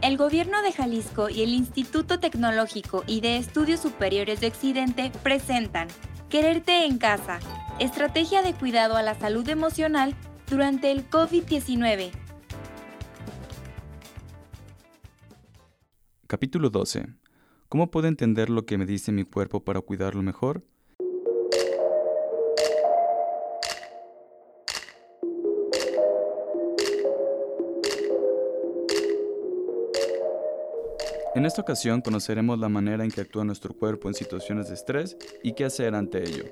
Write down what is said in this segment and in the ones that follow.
El Gobierno de Jalisco y el Instituto Tecnológico y de Estudios Superiores de Occidente presentan Quererte en casa, estrategia de cuidado a la salud emocional durante el COVID-19. Capítulo 12. ¿Cómo puedo entender lo que me dice mi cuerpo para cuidarlo mejor? En esta ocasión conoceremos la manera en que actúa nuestro cuerpo en situaciones de estrés y qué hacer ante ello.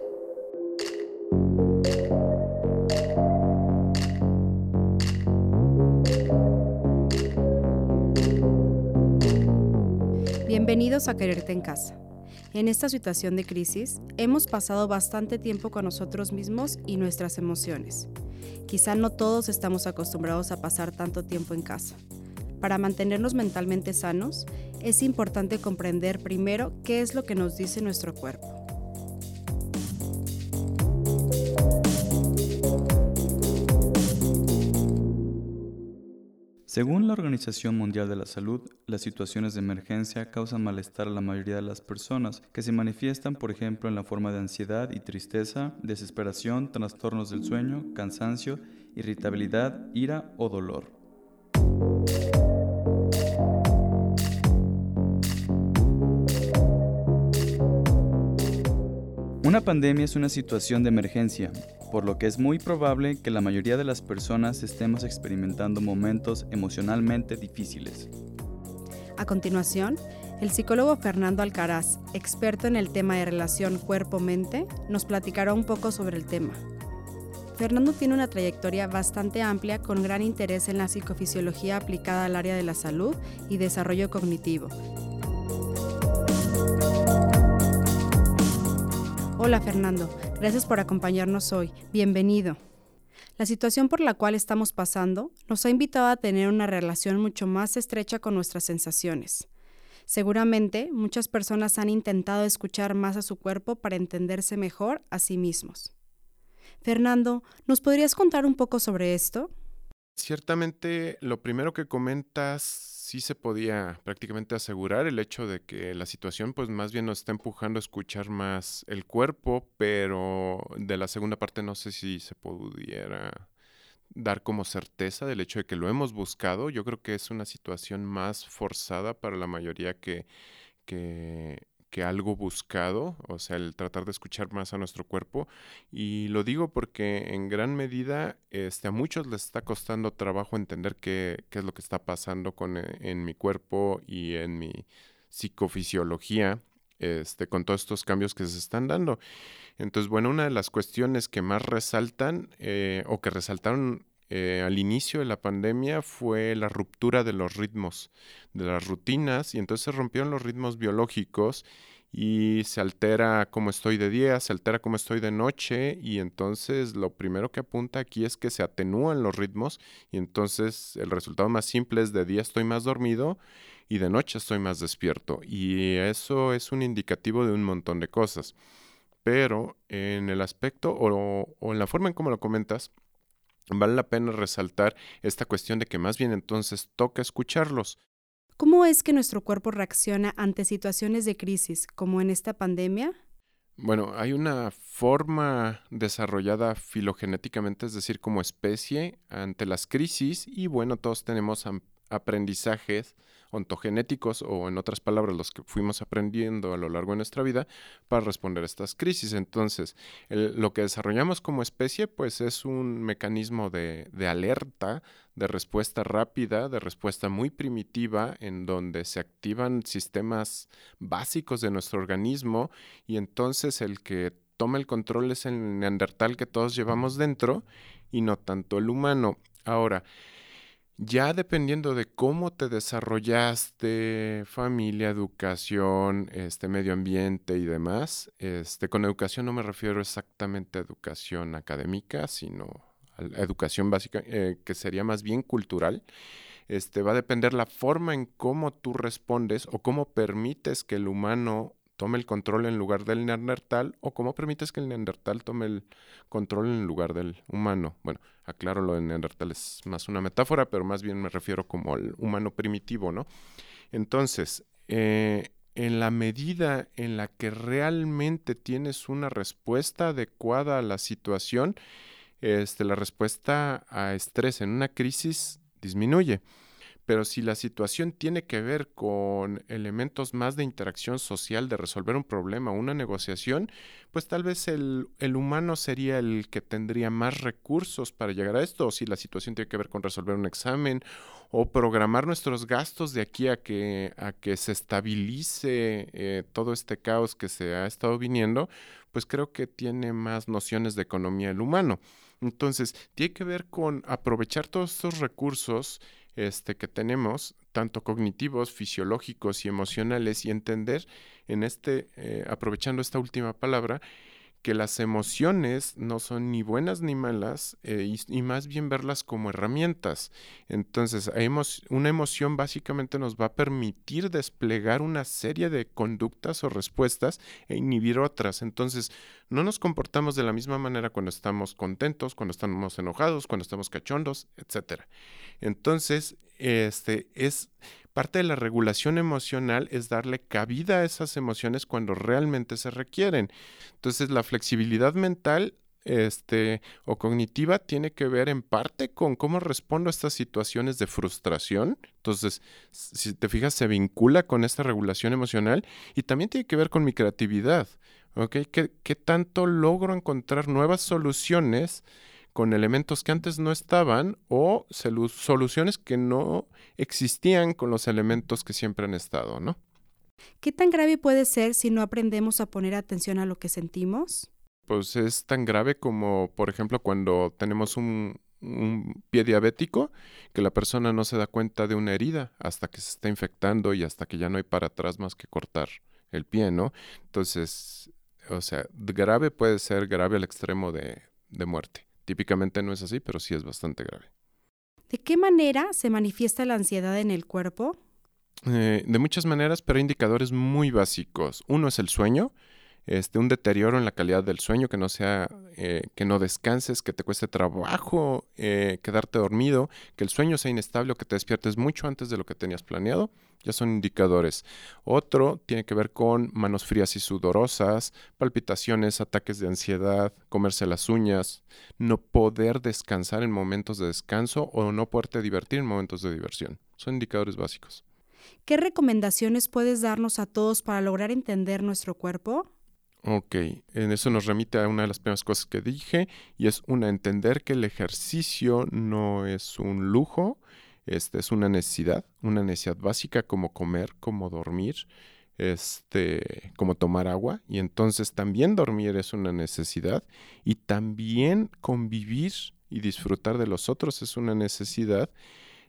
Bienvenidos a Quererte en Casa. En esta situación de crisis, hemos pasado bastante tiempo con nosotros mismos y nuestras emociones. Quizá no todos estamos acostumbrados a pasar tanto tiempo en casa. Para mantenernos mentalmente sanos, es importante comprender primero qué es lo que nos dice nuestro cuerpo. Según la Organización Mundial de la Salud, las situaciones de emergencia causan malestar a la mayoría de las personas, que se manifiestan, por ejemplo, en la forma de ansiedad y tristeza, desesperación, trastornos del sueño, cansancio, irritabilidad, ira o dolor. Una pandemia es una situación de emergencia, por lo que es muy probable que la mayoría de las personas estemos experimentando momentos emocionalmente difíciles. A continuación, el psicólogo Fernando Alcaraz, experto en el tema de relación cuerpo-mente, nos platicará un poco sobre el tema. Fernando tiene una trayectoria bastante amplia con gran interés en la psicofisiología aplicada al área de la salud y desarrollo cognitivo, Hola Fernando, gracias por acompañarnos hoy. Bienvenido. La situación por la cual estamos pasando nos ha invitado a tener una relación mucho más estrecha con nuestras sensaciones. Seguramente muchas personas han intentado escuchar más a su cuerpo para entenderse mejor a sí mismos. Fernando, ¿nos podrías contar un poco sobre esto? Ciertamente, lo primero que comentas sí se podía prácticamente asegurar el hecho de que la situación pues más bien nos está empujando a escuchar más el cuerpo, pero de la segunda parte no sé si se pudiera dar como certeza del hecho de que lo hemos buscado. Yo creo que es una situación más forzada para la mayoría que, que que algo buscado, o sea, el tratar de escuchar más a nuestro cuerpo. Y lo digo porque en gran medida este, a muchos les está costando trabajo entender qué, es lo que está pasando con, eh, en mi cuerpo y en mi psicofisiología. Este, con todos estos cambios que se están dando. Entonces, bueno, una de las cuestiones que más resaltan eh, o que resaltaron eh, al inicio de la pandemia fue la ruptura de los ritmos, de las rutinas, y entonces se rompieron los ritmos biológicos y se altera cómo estoy de día, se altera cómo estoy de noche, y entonces lo primero que apunta aquí es que se atenúan los ritmos, y entonces el resultado más simple es de día estoy más dormido y de noche estoy más despierto, y eso es un indicativo de un montón de cosas. Pero en el aspecto o, o en la forma en cómo lo comentas, vale la pena resaltar esta cuestión de que más bien entonces toca escucharlos. ¿Cómo es que nuestro cuerpo reacciona ante situaciones de crisis, como en esta pandemia? Bueno, hay una forma desarrollada filogenéticamente, es decir, como especie, ante las crisis y bueno, todos tenemos aprendizajes ontogenéticos o en otras palabras los que fuimos aprendiendo a lo largo de nuestra vida para responder a estas crisis. Entonces, lo que desarrollamos como especie pues es un mecanismo de, de alerta, de respuesta rápida, de respuesta muy primitiva en donde se activan sistemas básicos de nuestro organismo y entonces el que toma el control es el neandertal que todos llevamos dentro y no tanto el humano. Ahora, ya dependiendo de cómo te desarrollaste, familia, educación, este medio ambiente y demás, este, con educación no me refiero exactamente a educación académica, sino a educación básica, eh, que sería más bien cultural. Este, va a depender la forma en cómo tú respondes o cómo permites que el humano tome el control en lugar del neandertal o cómo permites que el neandertal tome el control en lugar del humano. Bueno, aclaro lo de neandertal es más una metáfora, pero más bien me refiero como al humano primitivo, ¿no? Entonces, eh, en la medida en la que realmente tienes una respuesta adecuada a la situación, este, la respuesta a estrés en una crisis disminuye. Pero si la situación tiene que ver con elementos más de interacción social, de resolver un problema, una negociación, pues tal vez el, humano sería el que tendría más recursos para llegar a esto. O si la situación tiene que ver con resolver un examen o programar nuestros gastos de aquí a que, a que se estabilice eh, todo este caos que se ha estado viniendo, pues creo que tiene más nociones de economía el humano. Entonces, tiene que ver con aprovechar todos estos recursos este, que tenemos, tanto cognitivos, fisiológicos y emocionales, y entender en este, eh, aprovechando esta última palabra, que las emociones no son ni buenas ni malas eh, y, más bien verlas como herramientas. Entonces, una emoción básicamente nos va a permitir desplegar una serie de conductas o respuestas e inhibir otras. Entonces, no nos comportamos de la misma manera cuando estamos contentos, cuando estamos enojados, cuando estamos cachondos, etc. Entonces, este es Parte de la regulación emocional es darle cabida a esas emociones cuando realmente se requieren. Entonces, la flexibilidad mental este, o cognitiva tiene que ver en parte con cómo respondo a estas situaciones de frustración. Entonces, si te fijas, se vincula con esta regulación emocional y también tiene que ver con mi creatividad. ¿Qué, qué tanto logro encontrar nuevas soluciones con elementos que antes no estaban o soluciones que no existían con los elementos que siempre han estado, ¿no? ¿Qué tan grave puede ser si no aprendemos a poner atención a lo que sentimos? Pues es tan grave como, por ejemplo, cuando tenemos un, un pie diabético, que la persona no se da cuenta de una herida hasta que se está infectando y hasta que ya no hay para atrás más que cortar el pie, ¿no? Entonces, o sea, grave puede ser grave al extremo de, de muerte. Típicamente no es así, pero sí es bastante grave. ¿De qué manera se manifiesta la ansiedad en el cuerpo? Eh, de muchas maneras, pero hay indicadores muy básicos. Uno es el sueño, este, un deterioro en la calidad del sueño, que no sea, eh, que no descanses, que te cueste trabajo eh, quedarte dormido, que el sueño sea inestable o que te despiertes mucho antes de lo que tenías planeado, ya son indicadores. Otro tiene que ver con manos frías y sudorosas, palpitaciones, ataques de ansiedad, comerse las uñas, no poder descansar en momentos de descanso o no poderte divertir en momentos de diversión. Son indicadores básicos. ¿Qué recomendaciones puedes darnos a todos para lograr entender nuestro cuerpo? Ok, en eso nos remite a una de las primeras cosas que dije y es una entender que el ejercicio no es un lujo, este es una necesidad, una necesidad básica como comer, como dormir, este, como tomar agua y entonces también dormir es una necesidad y también convivir y disfrutar de los otros es una necesidad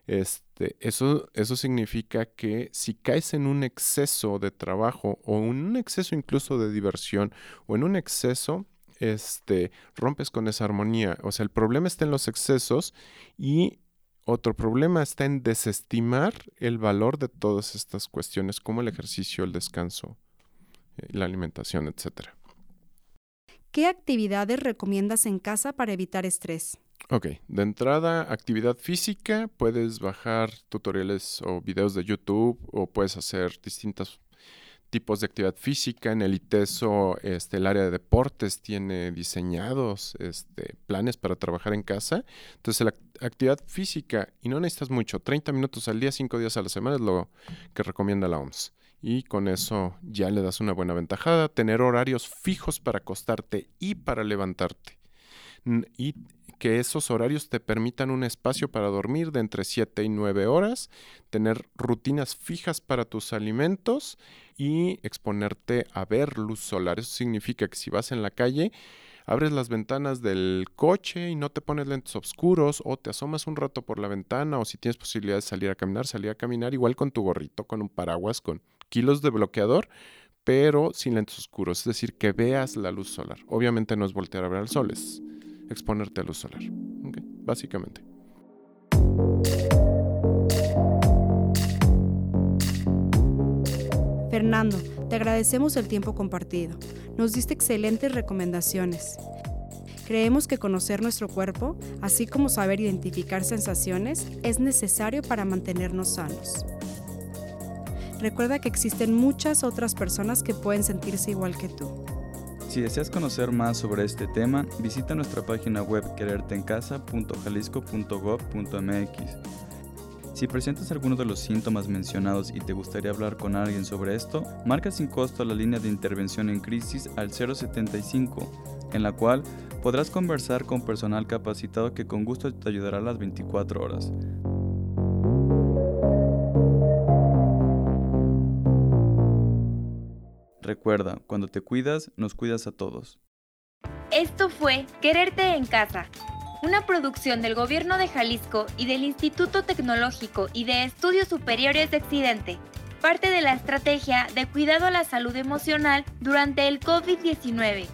este, eso, eso significa que si caes en un exceso de trabajo o en un exceso incluso de diversión o en un exceso, este, rompes con esa armonía. O sea, el problema está en los excesos y otro problema está en desestimar el valor de todas estas cuestiones como el ejercicio, el descanso, eh, la alimentación, etc. ¿Qué actividades recomiendas en casa para evitar estrés? Ok, de entrada, actividad física, puedes bajar tutoriales o videos de YouTube o puedes hacer distintos tipos de actividad física. En el ITESO, este, el área de deportes tiene diseñados este, planes para trabajar en casa. Entonces, la actividad física, y no necesitas mucho, 30 minutos al día, 5 días a la semana es lo que recomienda la OMS. Y con eso ya le das una buena ventajada. Tener horarios fijos para acostarte y para levantarte. Y que esos horarios te permitan un espacio para dormir de entre 7 y 9 horas, tener rutinas fijas para tus alimentos y exponerte a ver luz solar. Eso significa que si vas en la calle, abres las ventanas del coche y no te pones lentes oscuros o te asomas un rato por la ventana o si tienes posibilidad de salir a caminar, salir a caminar igual con tu gorrito, con un paraguas, con kilos de bloqueador, pero sin lentes oscuros, es decir, que veas la luz solar. Obviamente no es voltear a ver al sol, es exponerte a luz solar. Básicamente. Fernando, Te agradecemos el tiempo compartido. Nos diste excelentes recomendaciones. Creemos que conocer nuestro cuerpo, así como saber identificar sensaciones, es necesario para mantenernos sanos. Recuerda que existen muchas otras personas que pueden sentirse igual que tú. Si deseas conocer más sobre este tema, visita nuestra página web quererteencasa.jalisco.gov.mx. Si presentas alguno de los síntomas mencionados y te gustaría hablar con alguien sobre esto, marca sin costo la línea de intervención en crisis al 075, en la cual podrás conversar con personal capacitado que con gusto te ayudará las 24 horas. Recuerda, cuando te cuidas, nos cuidas a todos. Esto fue Quererte en Casa, una producción del Gobierno de Jalisco y del Instituto Tecnológico y de Estudios Superiores de Occidente, parte de la estrategia de cuidado a la salud emocional durante el COVID-19